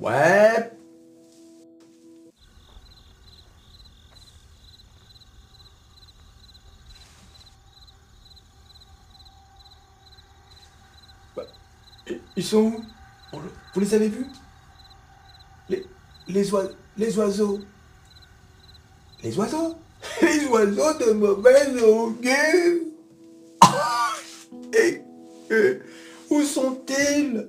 Ouais. Bah, Ils sont où? Vous les avez vus? Les, les, oiseaux, les oiseaux. Les oiseaux? Les oiseaux de mauvaise augure. Et, et où sont-ils?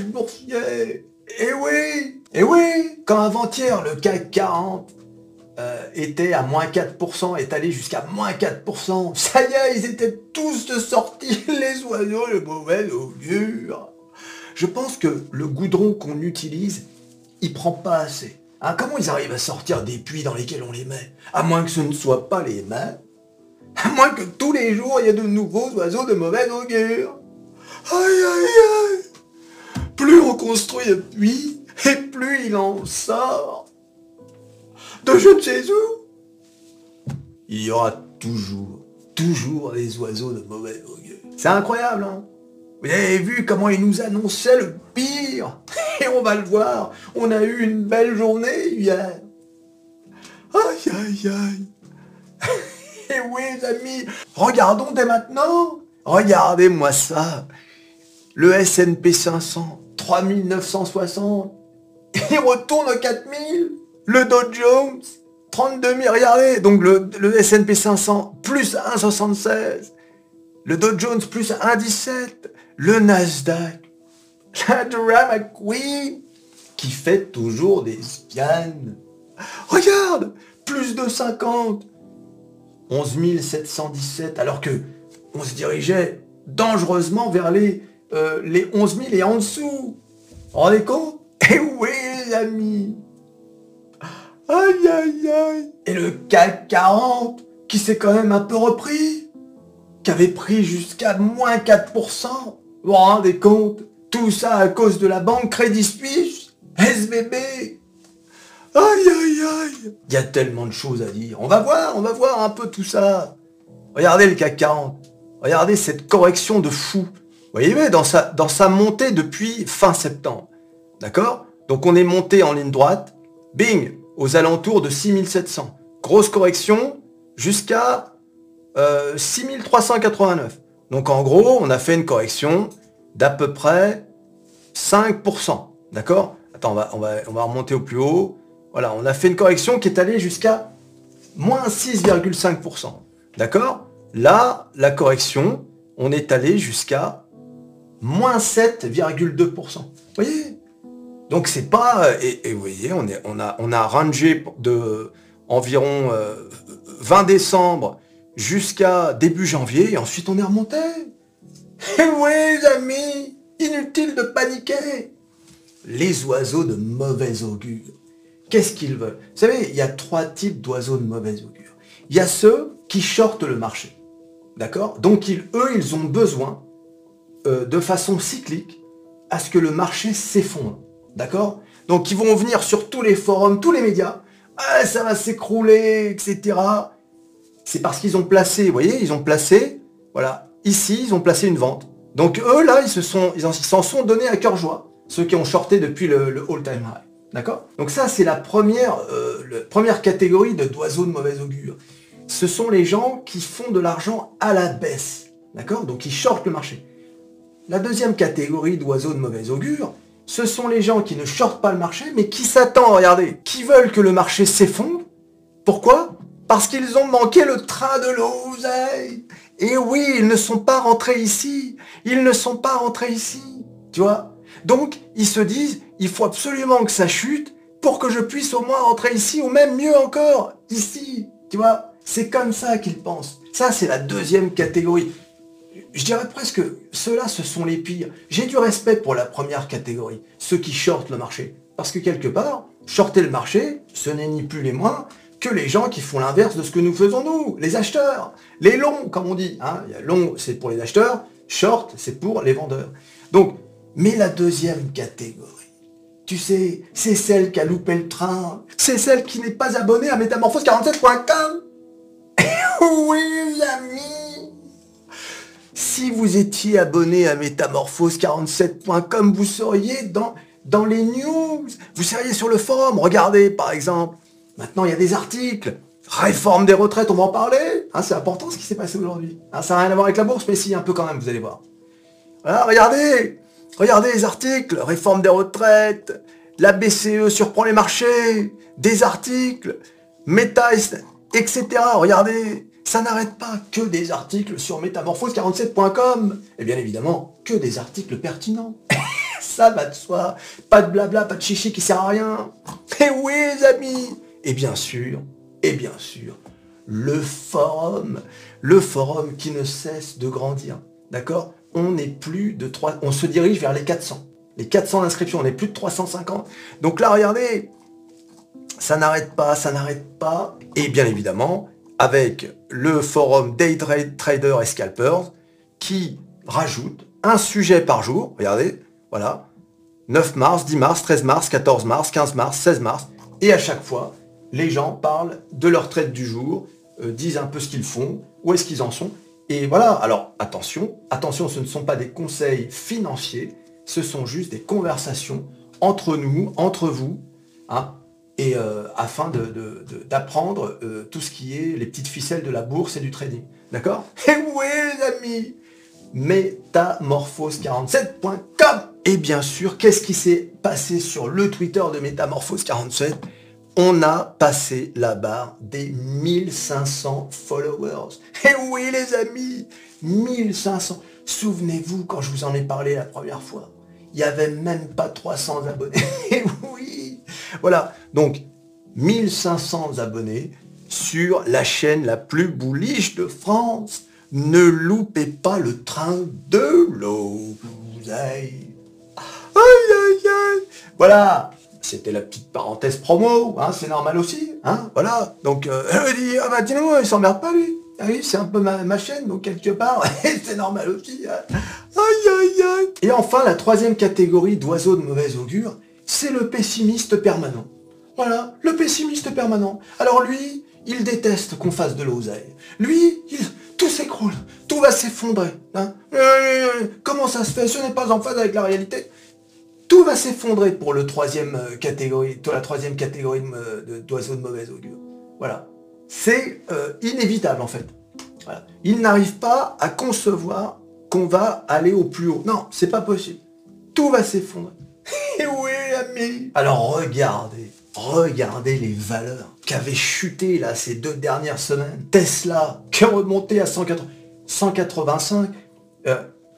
Boursier Eh oui Eh oui Quand avant-hier le CAC 40 euh, était à moins 4%, est allé jusqu'à moins 4%. Ça y est, ils étaient tous de les oiseaux de mauvais augure. Je pense que le goudron qu'on utilise, il prend pas assez. Hein, comment ils arrivent à sortir des puits dans lesquels on les met? À moins que ce ne soit pas les mêmes. À moins que tous les jours, il y ait de nouveaux oiseaux de mauvais augure. Aïe aïe aïe Plus on construit un puits, et plus il en sort de je ne sais où. Il y aura toujours, toujours des oiseaux de mauvais augure. C'est incroyable, hein Vous avez vu comment il nous annonçait le pire Et on va le voir, on a eu une belle journée hier. Aïe, aïe, aïe. Et oui, les amis, regardons dès maintenant. Regardez-moi ça. Le S&P 500, 3960. Il retourne aux 4000. Le Dow Jones, 32 000, regardez, donc le, le S&P 500, plus 1,76. Le Dow Jones, plus 1,17. Le Nasdaq, la Drama Queen, qui fait toujours des scans. Regarde, plus de 50. 11 717, alors que on se dirigeait dangereusement vers les, euh, les 11 000 et en dessous. Rendez compte? Eh oui, les amis Aïe, aïe, aïe Et le CAC 40, qui s'est quand même un peu repris, qui avait pris jusqu'à moins 4%. Vous vous rendez compte? Tout ça à cause de la banque Crédit Suisse, SBB. Aïe, aïe, aïe Il y a tellement de choses à dire. On va voir, on va voir un peu tout ça. Regardez le CAC 40. Regardez cette correction de fou. Vous voyez, dans sa, montée depuis fin septembre. D'accord? Donc on est monté en ligne droite. Bing aux alentours de 6700. Grosse correction jusqu'à euh, 6389. Donc en gros, on a fait une correction d'à peu près 5%. D'accord? Attends, on, va, on va remonter au plus haut. Voilà, on a fait une correction qui est allée jusqu'à moins 6,5%. D'accord? Là, la correction, on est allé jusqu'à moins 7,2%. Vous voyez? Donc c'est pas et, et vous voyez on a rangé de environ euh, 20 décembre jusqu'à début janvier et ensuite on est remonté. Et oui les amis, inutile de paniquer. Les oiseaux de mauvais augure. Qu'est-ce qu'ils veulent? Vous savez, il y a trois types d'oiseaux de mauvais augure. Il y a ceux qui shortent le marché. D'accord? Donc eux, ils ont besoin euh, de façon cyclique à ce que le marché s'effondre. D'accord? Donc ils vont venir sur tous les forums, tous les médias. Ah, ça va s'écrouler, etc. C'est parce qu'ils ont placé, vous voyez, ils ont placé, voilà, ici, ils ont placé une vente. Donc eux, là, ils se sont, ils s'en sont donnés à cœur joie. Ceux qui ont shorté depuis le, le all-time high. D'accord? Donc ça, c'est la première, euh, catégorie de d'oiseaux de mauvais augure. Ce sont les gens qui font de l'argent à la baisse. D'accord? Donc ils shortent le marché. La deuxième catégorie d'oiseaux de mauvais augure, ce sont les gens qui ne shortent pas le marché, mais qui s'attendent, regardez, qui veulent que le marché s'effondre. Pourquoi? Parce qu'ils ont manqué le train de l'oseille. Et oui, ils ne sont pas rentrés ici. Ils ne sont pas rentrés ici. Tu vois? Donc, ils se disent, il faut absolument que ça chute pour que je puisse au moins rentrer ici, ou même mieux encore, ici. Tu vois? C'est comme ça qu'ils pensent. Ça, c'est la deuxième catégorie je dirais presque, ceux-là, ce sont les pires. J'ai du respect pour la première catégorie, ceux qui shortent le marché. Parce que quelque part, shorter le marché, ce n'est ni plus ni moins que les gens qui font l'inverse de ce que nous faisons nous, les acheteurs, les longs, comme on dit. Hein. Long, c'est pour les acheteurs, short, c'est pour les vendeurs. Donc, mais la deuxième catégorie, tu sais, c'est celle qui a loupé le train, c'est celle qui n'est pas abonnée à métamorphose47.com. oui, amis Si vous étiez abonné à métamorphose47.com, vous seriez dans, les news. Vous seriez sur le forum. Regardez, par exemple. Maintenant, il y a des articles. Réforme des retraites, on va en parler. Hein, c'est important ce qui s'est passé aujourd'hui. Hein, ça n'a rien à voir avec la bourse, mais si, un peu quand même, vous allez voir. Regardez Regardez les articles. Réforme des retraites. La BCE surprend les marchés. Des articles. Meta, etc. Regardez, ça n'arrête pas que des articles sur métamorphose47.com. Et bien évidemment, que des articles pertinents. ça va de soi. Pas de blabla, pas de chichi qui sert à rien. Et oui, les amis Et bien sûr, et bien sûr, le forum. Le forum qui ne cesse de grandir. D'accord? On n'est plus de 3... On se dirige vers les 400. Les 400 inscriptions, on n'est plus de 350. Donc là, regardez, ça n'arrête pas, ça n'arrête pas. Et bien évidemment, avec le forum Day Trader et Scalpers, qui rajoute un sujet par jour. Regardez, voilà. 9 mars, 10 mars, 13 mars, 14 mars, 15 mars, 16 mars. Et à chaque fois, les gens parlent de leur trade du jour, euh, disent un peu ce qu'ils font, où est-ce qu'ils en sont. Et voilà, alors attention, attention, ce ne sont pas des conseils financiers, ce sont juste des conversations entre nous, entre vous, hein, et euh, afin d'apprendre euh, tout ce qui est les petites ficelles de la bourse et du trading. D'accord? Et oui les amis Métamorphose47.com Et bien sûr, qu'est-ce qui s'est passé sur le Twitter de Métamorphose47 on a passé la barre des 1500 followers. Et oui les amis, 1500. Souvenez-vous quand je vous en ai parlé la première fois, il n'y avait même pas 300 abonnés. Voilà. Donc 1500 abonnés sur la chaîne la plus bullish de France. Ne loupez pas le train de l'eau. Aïe, aïe, aïe. Voilà, c'était la petite parenthèse promo, hein, c'est normal aussi, hein, voilà. Donc, euh, dit, ah bah tiens, il s'emmerde pas lui. Ah oui, c'est un peu ma, chaîne, donc quelque part, c'est normal aussi. Hein. Aïe, aïe, aïe. Et enfin, la troisième catégorie d'oiseaux de mauvaise augure, c'est le pessimiste permanent. Voilà, le pessimiste permanent. Alors lui, il déteste qu'on fasse de l'oseille. Lui, tout s'écroule, tout va s'effondrer. Hein. Euh, comment ça se fait? Ce n'est pas en phase avec la réalité tout va s'effondrer pour troisième euh, catégorie, la troisième catégorie euh, d'oiseaux de, mauvaise augure. Voilà. C'est euh, inévitable en fait. Il n'arrive pas à concevoir qu'on va aller au plus haut. Non, c'est pas possible. Tout va s'effondrer. Alors regardez, regardez les valeurs qui avaient chuté là ces deux dernières semaines. Tesla qui est remonté à 185.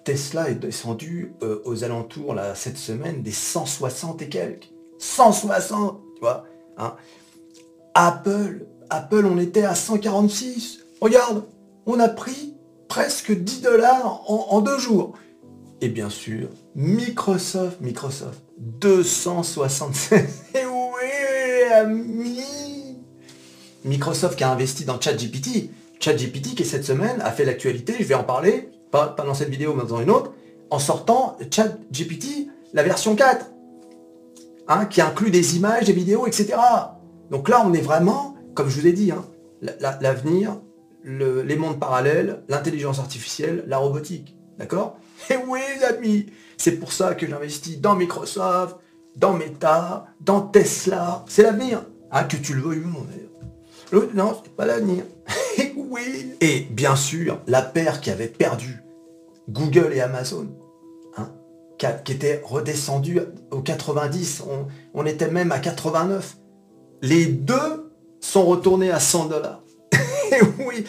Tesla est descendu euh, aux alentours, là, cette semaine, des 160 et quelques. 160, tu vois. Hein. Apple, Apple, on était à 146. Regarde, on a pris presque 10 dollars en, deux jours. Et bien sûr, Microsoft, Microsoft, 276. Et oui, ami Microsoft qui a investi dans ChatGPT. ChatGPT qui cette semaine a fait l'actualité, je vais en parler, pas, dans cette vidéo, mais dans une autre, en sortant ChatGPT, la version 4, hein, qui inclut des images, des vidéos, etc. Donc là, on est vraiment, comme je vous ai dit, hein, l'avenir, les mondes parallèles, l'intelligence artificielle, la robotique. D'accord? Et oui, les amis, c'est pour ça que j'investis dans Microsoft, dans Meta, dans Tesla. C'est l'avenir. Hein, que tu le veuilles ou non, d'ailleurs. Non, c'est pas l'avenir. Et oui. Et bien sûr, la paire qui avait perdu Google et Amazon, hein, qui étaient redescendus aux 90, on, était même à 89. Les deux sont retournés à 100 dollars. oui,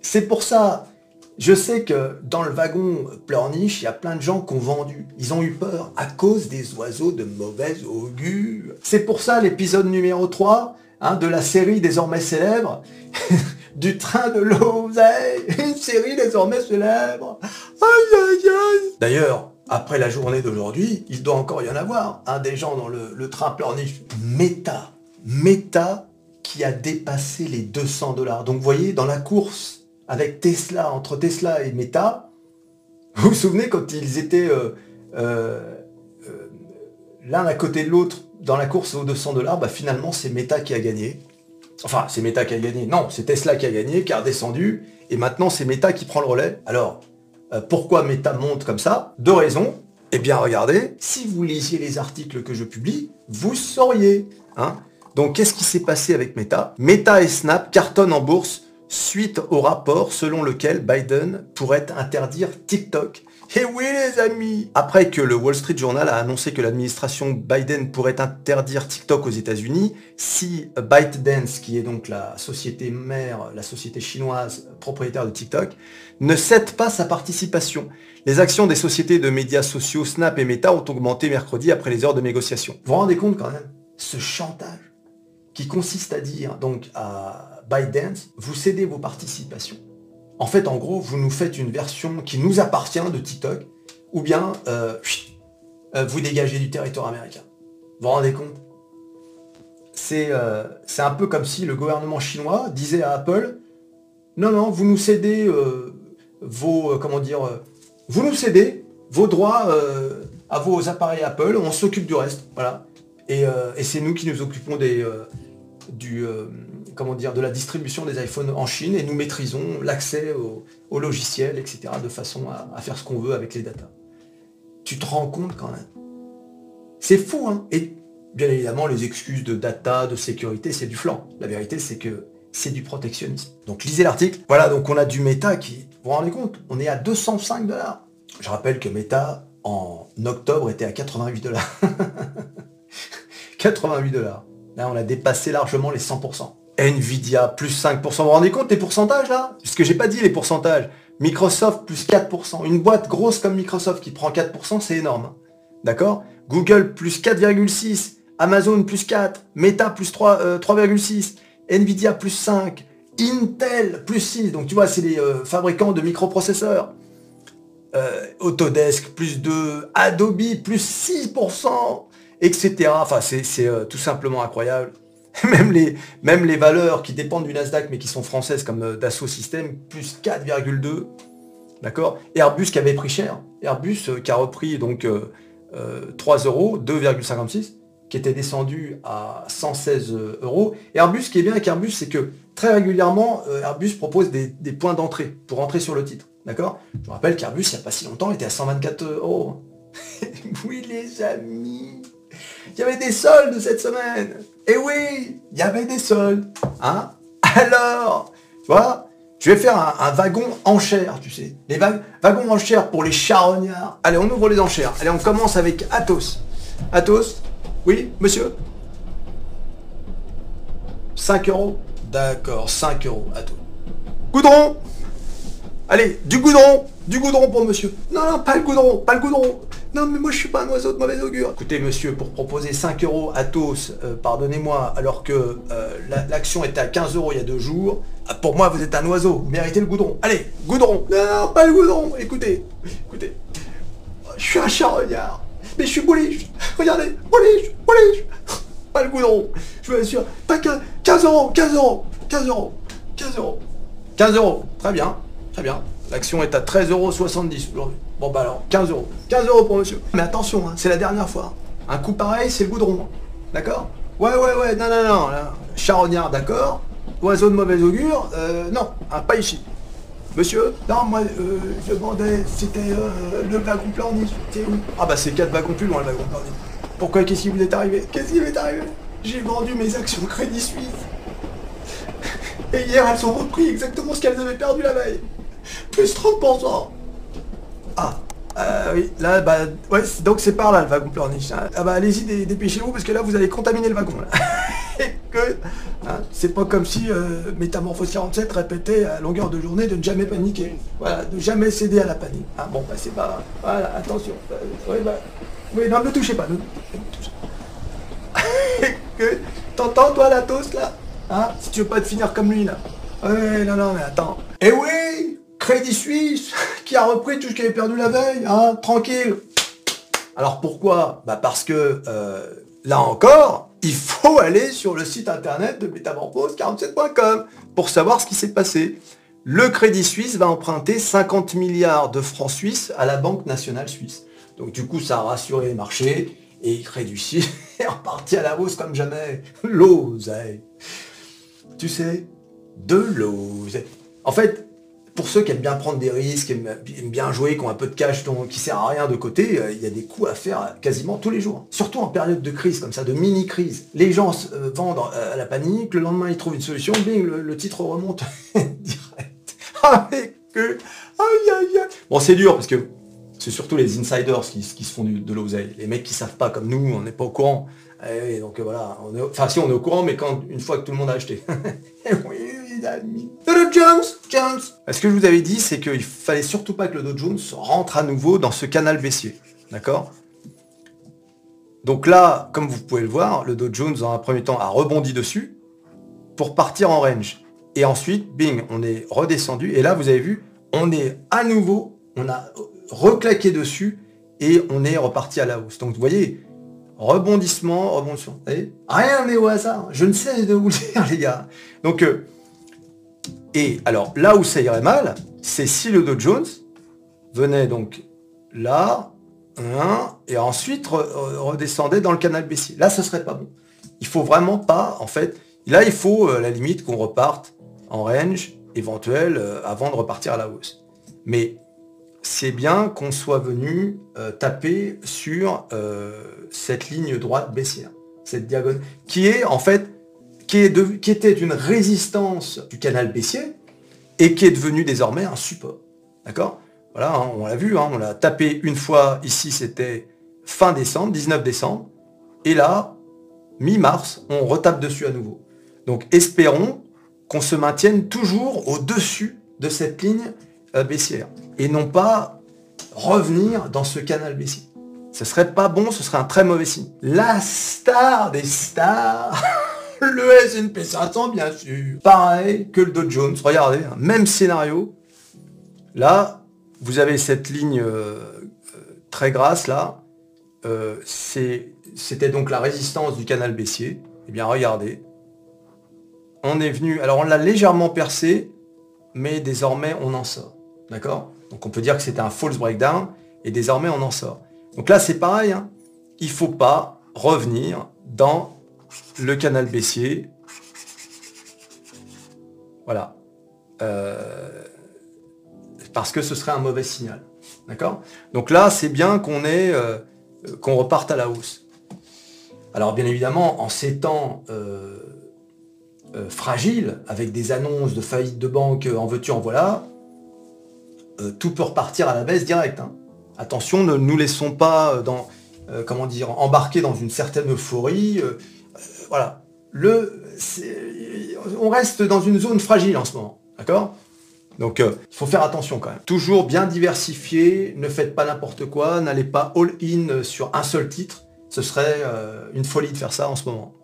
c'est pour ça. Je sais que dans le wagon pleurniche, il y a plein de gens qui ont vendu. Ils ont eu peur à cause des oiseaux de mauvaise augure. C'est pour ça l'épisode numéro 3 hein, de la série désormais célèbre du train de l'oseille, une série désormais célèbre. Aïe aïe. D'ailleurs, après la journée d'aujourd'hui, il doit encore y en avoir. Un des gens dans le, train pleurniche. Meta. Meta qui a dépassé les 200 dollars. Donc vous voyez, dans la course avec Tesla, entre Tesla et Meta, vous vous souvenez quand ils étaient euh, euh, euh, l'un à côté de l'autre dans la course aux 200 dollars, bah finalement c'est Meta qui a gagné. Enfin, c'est Meta qui a gagné. Non, c'est Tesla qui a gagné, qui a redescendu, et maintenant c'est Meta qui prend le relais. Alors, pourquoi Meta monte comme ça? Deux raisons. Eh bien, regardez, si vous lisiez les articles que je publie, vous sauriez. Hein Donc, qu'est-ce qui s'est passé avec Meta? Meta et Snap cartonnent en bourse suite au rapport selon lequel Biden pourrait interdire TikTok. Eh oui les amis Après que le Wall Street Journal a annoncé que l'administration Biden pourrait interdire TikTok aux États-Unis, si ByteDance, qui est donc la société mère, la société chinoise propriétaire de TikTok, ne cède pas sa participation. Les actions des sociétés de médias sociaux Snap et Meta ont augmenté mercredi après les heures de négociation. Vous vous rendez compte quand même Ce chantage qui consiste à dire donc à ByteDance, vous cédez vos participations. En fait, en gros, vous nous faites une version qui nous appartient de TikTok, ou bien euh, euh, vous dégagez du territoire américain. Vous vous rendez compte? Euh, C'est un peu comme si le gouvernement chinois disait à Apple, non, non, vous nous cédez vos, comment dire, vous nous cédez vos droits à vos appareils Apple, on s'occupe du reste, voilà. Et, et c'est nous qui nous occupons des, du, comment dire, de la distribution des iPhones en Chine et nous maîtrisons l'accès au, logiciel, etc., de façon à, faire ce qu'on veut avec les datas. Tu te rends compte quand même C'est fou, hein Et bien évidemment, les excuses de data, de sécurité, c'est du flanc. La vérité, c'est que c'est du protectionnisme. Donc lisez l'article. Voilà, donc on a du Meta qui, vous vous rendez compte, on est à 205 dollars. Je rappelle que Meta, en octobre, était à 88 dollars. 88 dollars. Là, on a dépassé largement les 100%. Nvidia, plus 5%. Vous vous rendez compte des pourcentages là? Parce que j'ai pas dit les pourcentages. Microsoft, plus 4%. Une boîte grosse comme Microsoft qui prend 4%, c'est énorme. Hein. D'accord? Google, plus 4,6. Amazon, plus 4. Meta, plus 3,6. Euh, Nvidia, plus 5. Intel, plus 6. Donc tu vois, c'est les euh, fabricants de microprocesseurs. Euh, Autodesk, plus 2. Adobe, plus 6%. Etc. Enfin, c'est tout simplement incroyable. même les, même les valeurs qui dépendent du Nasdaq mais qui sont françaises comme euh, Dassault Systèmes, plus 4,2. D'accord? Airbus qui avait pris cher. Airbus euh, qui a repris donc 3 euh, euros, 2,56, qui était descendu à 116 euros. Airbus, ce qui est bien avec Airbus, c'est que très régulièrement, Airbus propose des, points d'entrée pour entrer sur le titre. D'accord? Je vous rappelle qu'Airbus, il n'y a pas si longtemps, était à 124 euros. oui les amis il y avait des soldes cette semaine. Eh oui, il y avait des soldes. Hein Alors, tu vois, je vais faire un, wagon enchère, tu sais. Les wagons enchères pour les charognards. Allez, on ouvre les enchères. Allez, on commence avec Athos. Athos Oui, monsieur? 5 euros? D'accord, 5 euros, Athos. Goudron Allez, du goudron Du goudron pour monsieur. Non, non, pas le goudron, pas le goudron. Non, mais moi je suis pas un oiseau de mauvais augure. Écoutez, monsieur, pour proposer 5 euros à tous, euh, pardonnez-moi, alors que euh, l'action était à 15 euros il y a deux jours, euh, pour moi vous êtes un oiseau, vous méritez le goudron. Allez, goudron Non, pas le goudron Écoutez, écoutez, je suis un charognard, mais je suis bullish. Regardez, bullish, bullish Pas le goudron, je vous assure, pas 15, 15 euros, 15 euros, 15 euros, 15 euros. 15 euros, très bien, très bien. L'action est à 13,70 euros aujourd'hui. Bon bah alors, 15 euros. 15 euros pour monsieur. Mais attention, hein, c'est la dernière fois. Un coup pareil, c'est le goudron. D'accord? Ouais, ouais, ouais, non, non, non. Charognard, d'accord. Oiseau de mauvaise augure, euh, non, hein, pas. Monsieur Non, moi, euh, je demandais, c'était euh, le wagon planif. C'était où? Ah bah c'est 4 wagons plus loin, le wagon planif. Pourquoi Qu'est-ce qui vous est arrivé? Qu'est-ce qui m'est arrivé? J'ai vendu mes actions Crédit Suisse. Et hier, elles ont repris exactement ce qu'elles avaient perdu la veille. Plus 30%. Ah, euh, oui, là, bah, ouais, donc c'est par là le wagon pleurniche. Hein. Ah bah allez-y, dépêchez-vous, parce que là, vous allez contaminer le wagon. Hein, c'est pas comme si euh, Métamorphose 47 répétait à longueur de journée de ne jamais paniquer. Voilà, de jamais céder à la panique. Ah bon, bah c'est pas... Voilà, attention. Euh, bah, oui, non, ne touchez pas, ne, touchez pas. t'entends, toi, la toast, là? Hein? Si tu veux pas te finir comme lui, là. Ouais, non, non, mais attends. Eh oui Crédit Suisse qui a repris tout ce qu'il avait perdu la veille, hein, tranquille. Alors pourquoi? Bah parce que euh, là encore, il faut aller sur le site internet de métamorphose47.com pour savoir ce qui s'est passé. Le Crédit Suisse va emprunter 50 milliards de francs suisses à la Banque nationale suisse. Donc du coup, ça a rassuré les marchés et Crédit Suisse est reparti à la hausse comme jamais. L'oseille. tu sais, de l'eau. En fait, pour ceux qui aiment bien prendre des risques, aiment, bien jouer, qui ont un peu de cash dont, qui sert à rien de côté, euh, il y a des coups à faire quasiment tous les jours. Surtout en période de crise comme ça, de mini-crise. Les gens euh, vendent euh, à la panique, le lendemain ils trouvent une solution, bing, le, titre remonte direct. Avec eux. Aïe aïe aïe. Bon c'est dur parce que c'est surtout les insiders qui, se font de l'oseille. Les mecs qui savent pas comme nous, on n'est pas au courant. Et eh donc voilà, enfin si on est au courant, mais quand une fois que tout le monde a acheté. Eh Le Jones, Jones. Ce que je vous avais dit, c'est qu'il fallait surtout pas que le Dow Jones rentre à nouveau dans ce canal baissier. D'accord? Donc là, comme vous pouvez le voir, le Dow Jones, dans un premier temps, a rebondi dessus pour partir en range. Et ensuite, bing, on est redescendu. Et là, vous avez vu, on est à nouveau, on a reclaqué dessus et on est reparti à la hausse. Donc vous voyez, rebondissement, rebondissement. Rien n'est au hasard. Je ne sais de vous le dire, les gars. Donc, euh, et alors là où ça irait mal, c'est si le Dow Jones venait donc là, et ensuite redescendait dans le canal baissier. Là, ce serait pas bon. Il faut vraiment pas, en fait, là, il faut euh, la limite qu'on reparte en range éventuel euh, avant de repartir à la hausse. Mais c'est bien qu'on soit venu euh, taper sur cette ligne droite baissière, cette diagonale, qui est en fait, qui, était une résistance du canal baissier et qui est devenu désormais un support. D'accord? Voilà, hein, on l'a vu, hein, on l'a tapé une fois, ici c'était fin décembre, 19 décembre, et là, mi-mars, on retape dessus à nouveau. Donc espérons qu'on se maintienne toujours au-dessus de cette ligne euh, baissière et non pas revenir dans ce canal baissier. Ce serait pas bon, ce serait un très mauvais signe. La star des stars, le S&P 500 bien sûr. Pareil que le Dow Jones, regardez, hein, même scénario. Là, vous avez cette ligne euh, euh, très grasse là. Euh, C'était donc la résistance du canal baissier. Eh bien regardez. On est venu, alors on l'a légèrement percé, mais désormais on en sort. D'accord? Donc on peut dire que c'était un false breakdown et désormais on en sort. Donc là c'est pareil, hein. il faut pas revenir dans le canal baissier. Voilà. Euh, parce que ce serait un mauvais signal. D'accord? Donc là c'est bien qu'on ait euh, qu'on reparte à la hausse. Alors bien évidemment, en ces temps euh, fragiles, avec des annonces de faillite de banque en veux-tu, en voilà, tout peut repartir à la baisse direct. Hein. Attention, ne nous laissons pas dans, comment dire, embarquer dans une certaine euphorie. Voilà. On reste dans une zone fragile en ce moment. D'accord? Donc il faut faire attention quand même. Toujours bien diversifié, ne faites pas n'importe quoi, n'allez pas all-in sur un seul titre. Ce serait une folie de faire ça en ce moment.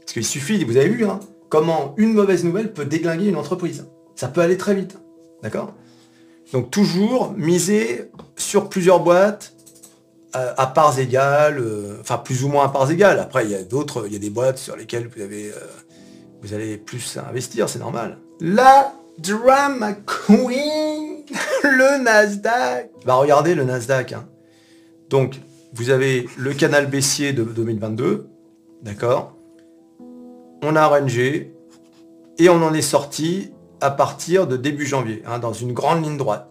Parce qu'il suffit, vous avez vu, hein, comment une mauvaise nouvelle peut déglinguer une entreprise. Ça peut aller très vite. D'accord? Donc toujours miser sur plusieurs boîtes à, parts égales, euh, enfin plus ou moins à parts égales. Après, il y a d'autres, il y a des boîtes sur lesquelles vous avez, euh, vous allez plus investir, c'est normal. La drama queen, le Nasdaq. Bah regardez le Nasdaq. Hein. Donc vous avez le canal baissier de 2022, d'accord. On a rangé et on en est sorti à partir de début janvier, hein, dans une grande ligne droite.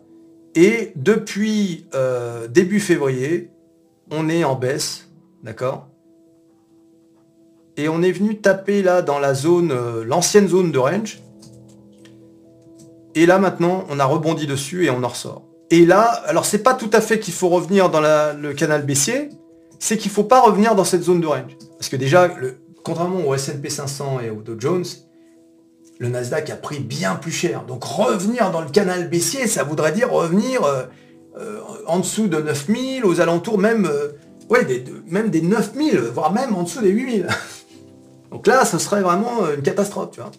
Et depuis euh, début février, on est en baisse, d'accord? Et on est venu taper là dans la zone, euh, l'ancienne zone de range. Et là maintenant, on a rebondi dessus et on en ressort. Et là, alors c'est pas tout à fait qu'il faut revenir dans le canal baissier, c'est qu'il faut pas revenir dans cette zone de range. Parce que déjà, contrairement au S&P 500 et au Dow Jones, le Nasdaq a pris bien plus cher. Donc revenir dans le canal baissier, ça voudrait dire revenir euh, euh, en dessous de 9000, aux alentours même, euh, ouais, des, même des 9000, voire même en dessous des 8000. Donc là, ce serait vraiment une catastrophe, tu vois.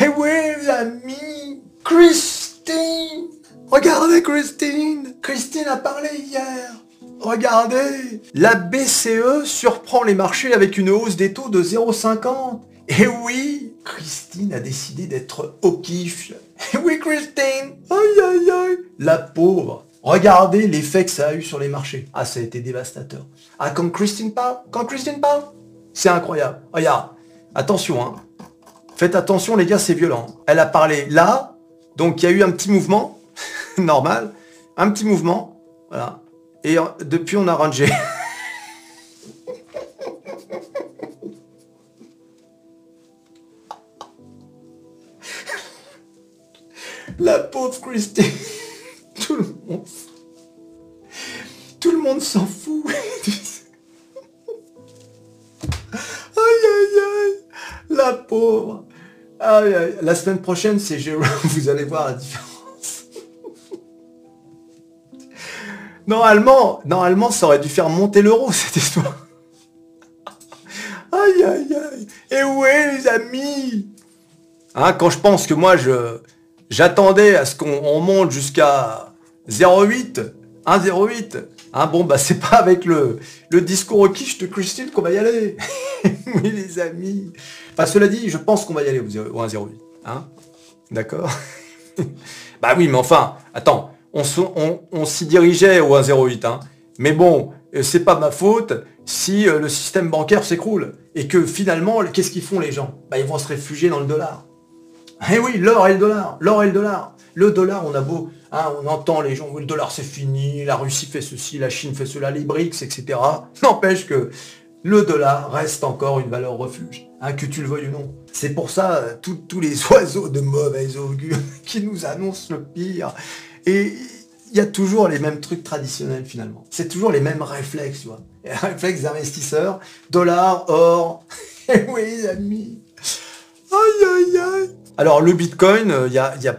Eh amis Christine! Regardez Christine! Christine a parlé hier! Regardez! La BCE surprend les marchés avec une hausse des taux de 0,50 Et oui Christine a décidé d'être au kiff. oui, Christine! Aïe, aïe, aïe! La pauvre Regardez l'effet que ça a eu sur les marchés. Ah, ça a été dévastateur. Ah, quand Christine parle Quand Christine parle C'est incroyable. Regarde, attention, hein. Faites attention les gars, c'est violent. Elle a parlé là, donc il y a eu un petit mouvement, normal, un petit mouvement, voilà. Et depuis on a rangé. La pauvre Christine. Tout le monde. S'en fout. aïe aïe aïe. La pauvre. Aïe, aïe. La semaine prochaine, c'est Jérôme. Vous allez voir la différence. Normalement, normalement, ça aurait dû faire monter l'euro, cette histoire. Aïe aïe aïe. Et ouais, les amis? Hein, quand je pense que moi, je J'attendais à ce qu'on monte jusqu'à 0,8, 1,08. Hein, bon, bah c'est pas avec le, le discours au quiche de Christine qu'on va y aller. oui, les amis. Enfin, cela dit, je pense qu'on va y aller au 1,08. Hein D'accord? Bah oui, mais enfin, attends, on, on, s'y dirigeait au 1,08. Hein. Mais bon, euh, c'est pas ma faute si euh, le système bancaire s'écroule. Et que finalement, qu'est-ce qu'ils font les gens? Bah ils vont se réfugier dans le dollar. Eh oui, l'or et le dollar, l'or et le dollar. Le dollar, on a beau, hein, on entend les gens, le dollar c'est fini, la Russie fait ceci, la Chine fait cela, les BRICS, etc. N'empêche que le dollar reste encore une valeur refuge, hein, que tu le veuilles ou non. C'est pour ça, euh, tous les oiseaux de mauvais augure qui nous annoncent le pire. Et il y a toujours les mêmes trucs traditionnels finalement. C'est toujours les mêmes réflexes, tu vois. Les réflexes d'investisseurs, dollar, or. Eh oui, amis. Aïe, aïe, aïe. Alors le Bitcoin, euh,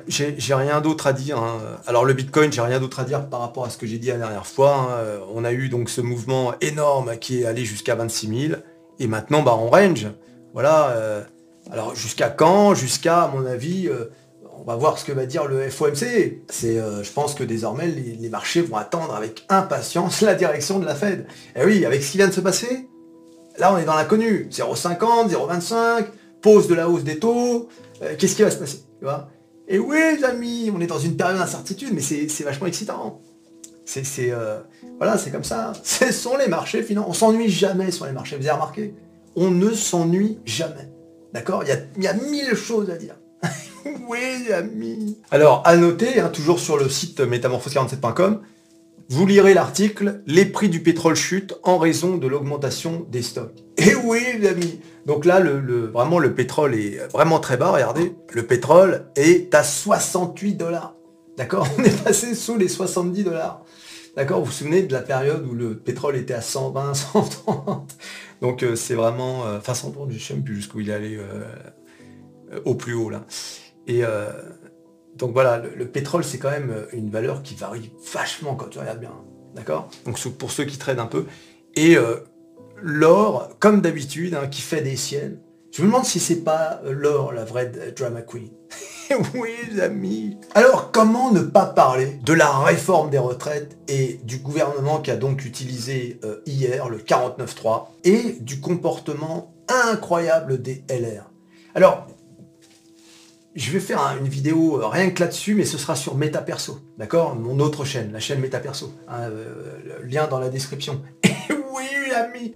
j'ai rien d'autre à dire. Hein. Alors le Bitcoin, j'ai rien d'autre à dire par rapport à ce que j'ai dit la dernière fois. Hein. Euh, on a eu donc ce mouvement énorme qui est allé jusqu'à 26 000. Et maintenant, bah, on range. Voilà. Euh, alors jusqu'à quand? Jusqu'à, à mon avis, on va voir ce que va dire le FOMC. C'est, je pense que désormais, les, marchés vont attendre avec impatience la direction de la Fed. Et oui, avec ce qui vient de se passer, là on est dans l'inconnu. 0,50, 0,25, pause de la hausse des taux. Euh, qu'est-ce qui va se passer tu vois? Et oui, les amis, on est dans une période d'incertitude, mais c'est vachement excitant. C'est euh, voilà, c'est comme ça. Ce sont les marchés finalement. On s'ennuie jamais sur les marchés. Vous avez remarqué? On ne s'ennuie jamais. D'accord? Il, y a, mille choses à dire. oui, les amis. Alors, à noter, hein, toujours sur le site métamorphose47.com, vous lirez l'article Les prix du pétrole chutent en raison de l'augmentation des stocks. Et oui, les amis. Donc là, vraiment, le pétrole est vraiment très bas. Regardez, le pétrole est à 68 dollars. D'accord? On est passé sous les 70 dollars. D'accord? Vous vous souvenez de la période où le pétrole était à 120, 130 Donc euh, c'est vraiment... Euh, enfin, 130, je ne sais même plus jusqu'où il allé euh, au plus haut là. Et donc voilà, le, pétrole, c'est quand même une valeur qui varie vachement quand tu regardes bien. D'accord? Donc pour ceux qui traînent un peu. Et l'or, comme d'habitude, hein, qui fait des ciels. Je me demande si c'est pas euh, l'or la vraie drama queen. oui, les amis. Alors, comment ne pas parler de la réforme des retraites et du gouvernement qui a donc utilisé euh, hier le 49.3 et du comportement incroyable des LR Alors, je vais faire une vidéo euh, rien que là-dessus, mais ce sera sur MetaPerso, d'accord? Mon autre chaîne, la chaîne MetaPerso. Hein, lien dans la description.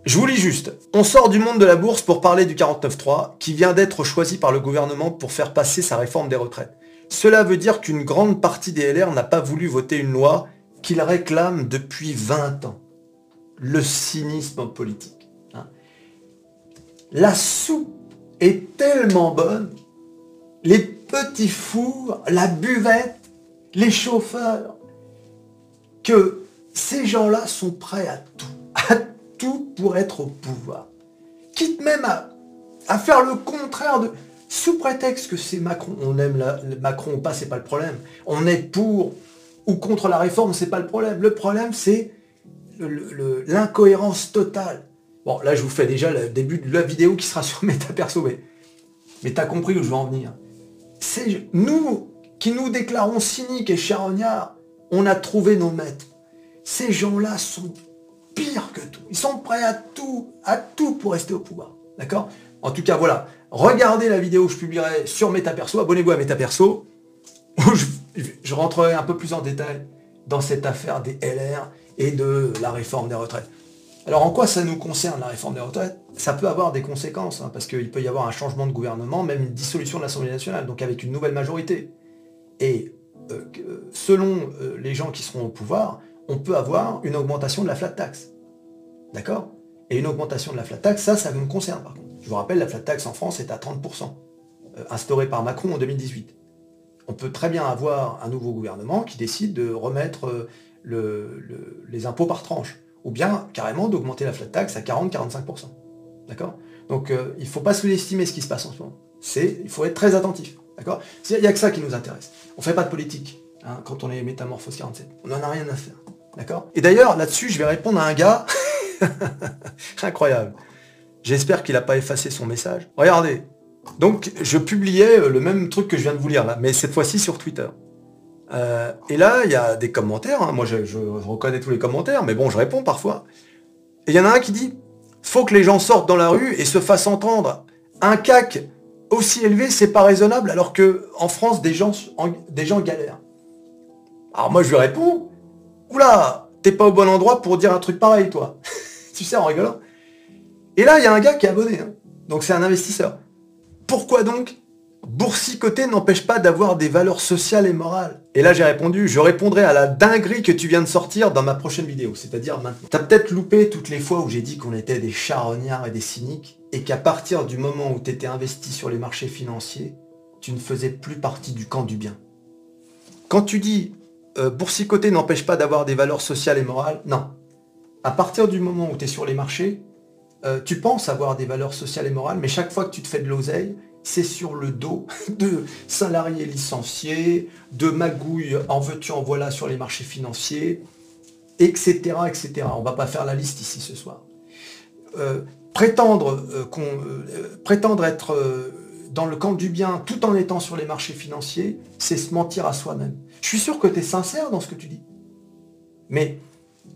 Je vous lis juste. On sort du monde de la bourse pour parler du 49.3, qui vient d'être choisi par le gouvernement pour faire passer sa réforme des retraites. Cela veut dire qu'une grande partie des LR n'a pas voulu voter une loi qu'il réclame depuis 20 ans. Le cynisme politique. Hein. La soupe est tellement bonne, les petits fours, la buvette, les chauffeurs, que ces gens-là sont prêts à tout, à tout pour être au pouvoir. Quitte même à, faire le contraire de... Sous prétexte que c'est Macron, on aime Macron ou pas, c'est pas le problème. On est pour ou contre la réforme, c'est pas le problème. Le problème, c'est l'incohérence totale. Bon, là, je vous fais déjà le début de la vidéo qui sera sur MetaPerso, mais, mais t'as compris où je veux en venir. Nous qui nous déclarons cyniques et charognards, on a trouvé nos maîtres. Ces gens-là sont pire que tout. Ils sont prêts à tout, à tout pour rester au pouvoir. D'accord? En tout cas, voilà. Regardez la vidéo que je publierai sur MetaPerso. Abonnez-vous à MetaPerso. Je rentrerai un peu plus en détail dans cette affaire des LR et de la réforme des retraites. Alors en quoi ça nous concerne la réforme des retraites? Ça peut avoir des conséquences, hein, parce qu'il peut y avoir un changement de gouvernement, même une dissolution de l'Assemblée nationale, donc avec une nouvelle majorité. Et euh, selon euh, les gens qui seront au pouvoir, on peut avoir une augmentation de la flat tax. D'accord? Et une augmentation de la flat tax, ça, ça nous concerne par contre. Je vous rappelle, la flat tax en France est à 30%, euh, instaurée par Macron en 2018. On peut très bien avoir un nouveau gouvernement qui décide de remettre les impôts par tranche ou bien carrément d'augmenter la flat tax à 40-45%. D'accord? Donc euh, il ne faut pas sous-estimer ce qui se passe en ce moment. C'est, il faut être très attentif. D'accord? Il n'y a que ça qui nous intéresse. On ne fait pas de politique hein, quand on est métamorphose 47. On n'en a rien à faire. D'accord? Et d'ailleurs, là-dessus, je vais répondre à un gars. Incroyable. J'espère qu'il n'a pas effacé son message. Regardez. Donc, je publiais le même truc que je viens de vous lire là, mais cette fois-ci sur Twitter. Euh, et là, il y a des commentaires. Hein. Moi, je, reconnais tous les commentaires, mais bon, je réponds parfois. Et il y en a un qui dit faut que les gens sortent dans la rue et se fassent entendre. Un CAC aussi élevé, c'est pas raisonnable, alors que en France, des gens, des gens galèrent. Alors moi, je lui réponds oula, t'es pas au bon endroit pour dire un truc pareil, toi. tu sais, en rigolant. Et là, il y a un gars qui est abonné. Hein. Donc c'est un investisseur. Pourquoi donc Boursicoter n'empêche pas d'avoir des valeurs sociales et morales. Et là j'ai répondu, je répondrai à la dinguerie que tu viens de sortir dans ma prochaine vidéo, c'est-à-dire maintenant. T'as peut-être loupé toutes les fois où j'ai dit qu'on était des charognards et des cyniques, et qu'à partir du moment où t'étais investi sur les marchés financiers, tu ne faisais plus partie du camp du bien. Quand tu dis euh, boursicoter n'empêche pas d'avoir des valeurs sociales et morales, non. À partir du moment où tu es sur les marchés, euh, tu penses avoir des valeurs sociales et morales, mais chaque fois que tu te fais de l'oseille, c'est sur le dos de salariés licenciés, de magouilles en veux-tu en voilà sur les marchés financiers, etc. etc. On va pas faire la liste ici ce soir. Euh, prétendre, euh, euh, prétendre être dans le camp du bien tout en étant sur les marchés financiers, c'est se mentir à soi-même. Je suis sûr que tu es sincère dans ce que tu dis. Mais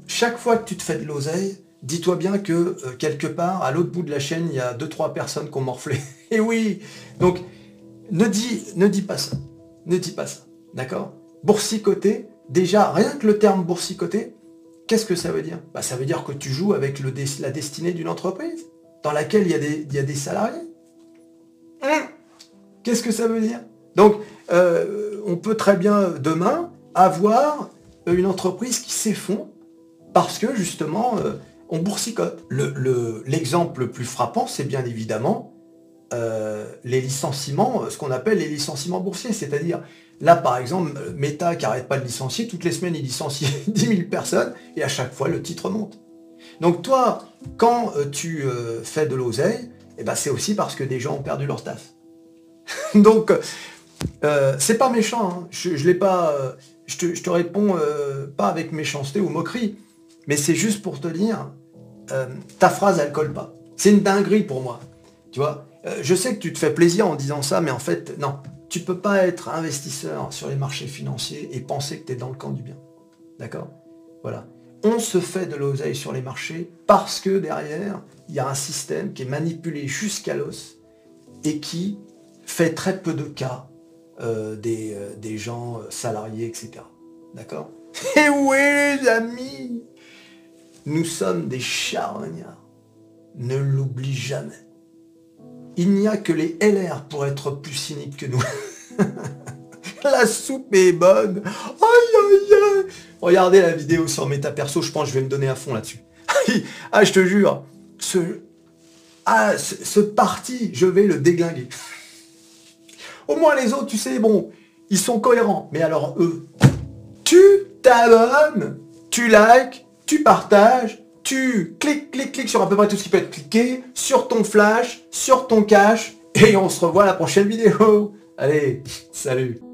chaque fois que tu te fais de l'oseille, dis-toi bien que euh, quelque part, à l'autre bout de la chaîne, il y a deux, trois personnes qui ont morflé. Et oui Donc, ne dis, pas ça. Ne dis pas ça. D'accord? Boursicoter, déjà, rien que le terme boursicoter, qu'est-ce que ça veut dire? Bah, Ça veut dire que tu joues avec la destinée d'une entreprise dans laquelle il y a des, il y a des salariés. Hein? Qu'est-ce que ça veut dire? Donc, euh, on peut très bien demain avoir une entreprise qui s'effondre parce que justement, euh, on boursicote. L'exemple le, plus frappant, c'est bien évidemment euh, les licenciements, ce qu'on appelle les licenciements boursiers. C'est-à-dire, là par exemple, Meta qui n'arrête pas de licencier, toutes les semaines il licencie 10 000 personnes et à chaque fois le titre monte. Donc toi, quand euh, tu euh, fais de l'oseille, eh ben, c'est aussi parce que des gens ont perdu leur taf. Donc, c'est pas méchant, hein. je, je l'ai pas. je te réponds pas avec méchanceté ou moquerie, mais c'est juste pour te dire, euh, ta phrase, elle colle pas. C'est une dinguerie pour moi. Tu vois euh, Je sais que tu te fais plaisir en disant ça, mais en fait, non. Tu peux pas être investisseur sur les marchés financiers et penser que tu es dans le camp du bien. D'accord? Voilà. On se fait de l'oseille sur les marchés parce que derrière, il y a un système qui est manipulé jusqu'à l'os et qui fait très peu de cas euh, des, gens salariés, etc. D'accord? Et oui les amis nous sommes des charognards. Ne l'oublie jamais. Il n'y a que les LR pour être plus cyniques que nous. la soupe est bonne. Aïe aïe aïe. Regardez la vidéo sur Méta Perso, je pense que je vais me donner à fond là-dessus. ah, je te jure, ce, ah, ce, parti, je vais le déglinguer. Au moins les autres, tu sais, bon, ils sont cohérents. Mais alors eux, tu t'abonnes, tu likes, tu partages, tu cliques, cliques, cliques sur à peu près tout ce qui peut être cliqué, sur ton flash, sur ton cache, et on se revoit à la prochaine vidéo. Allez, salut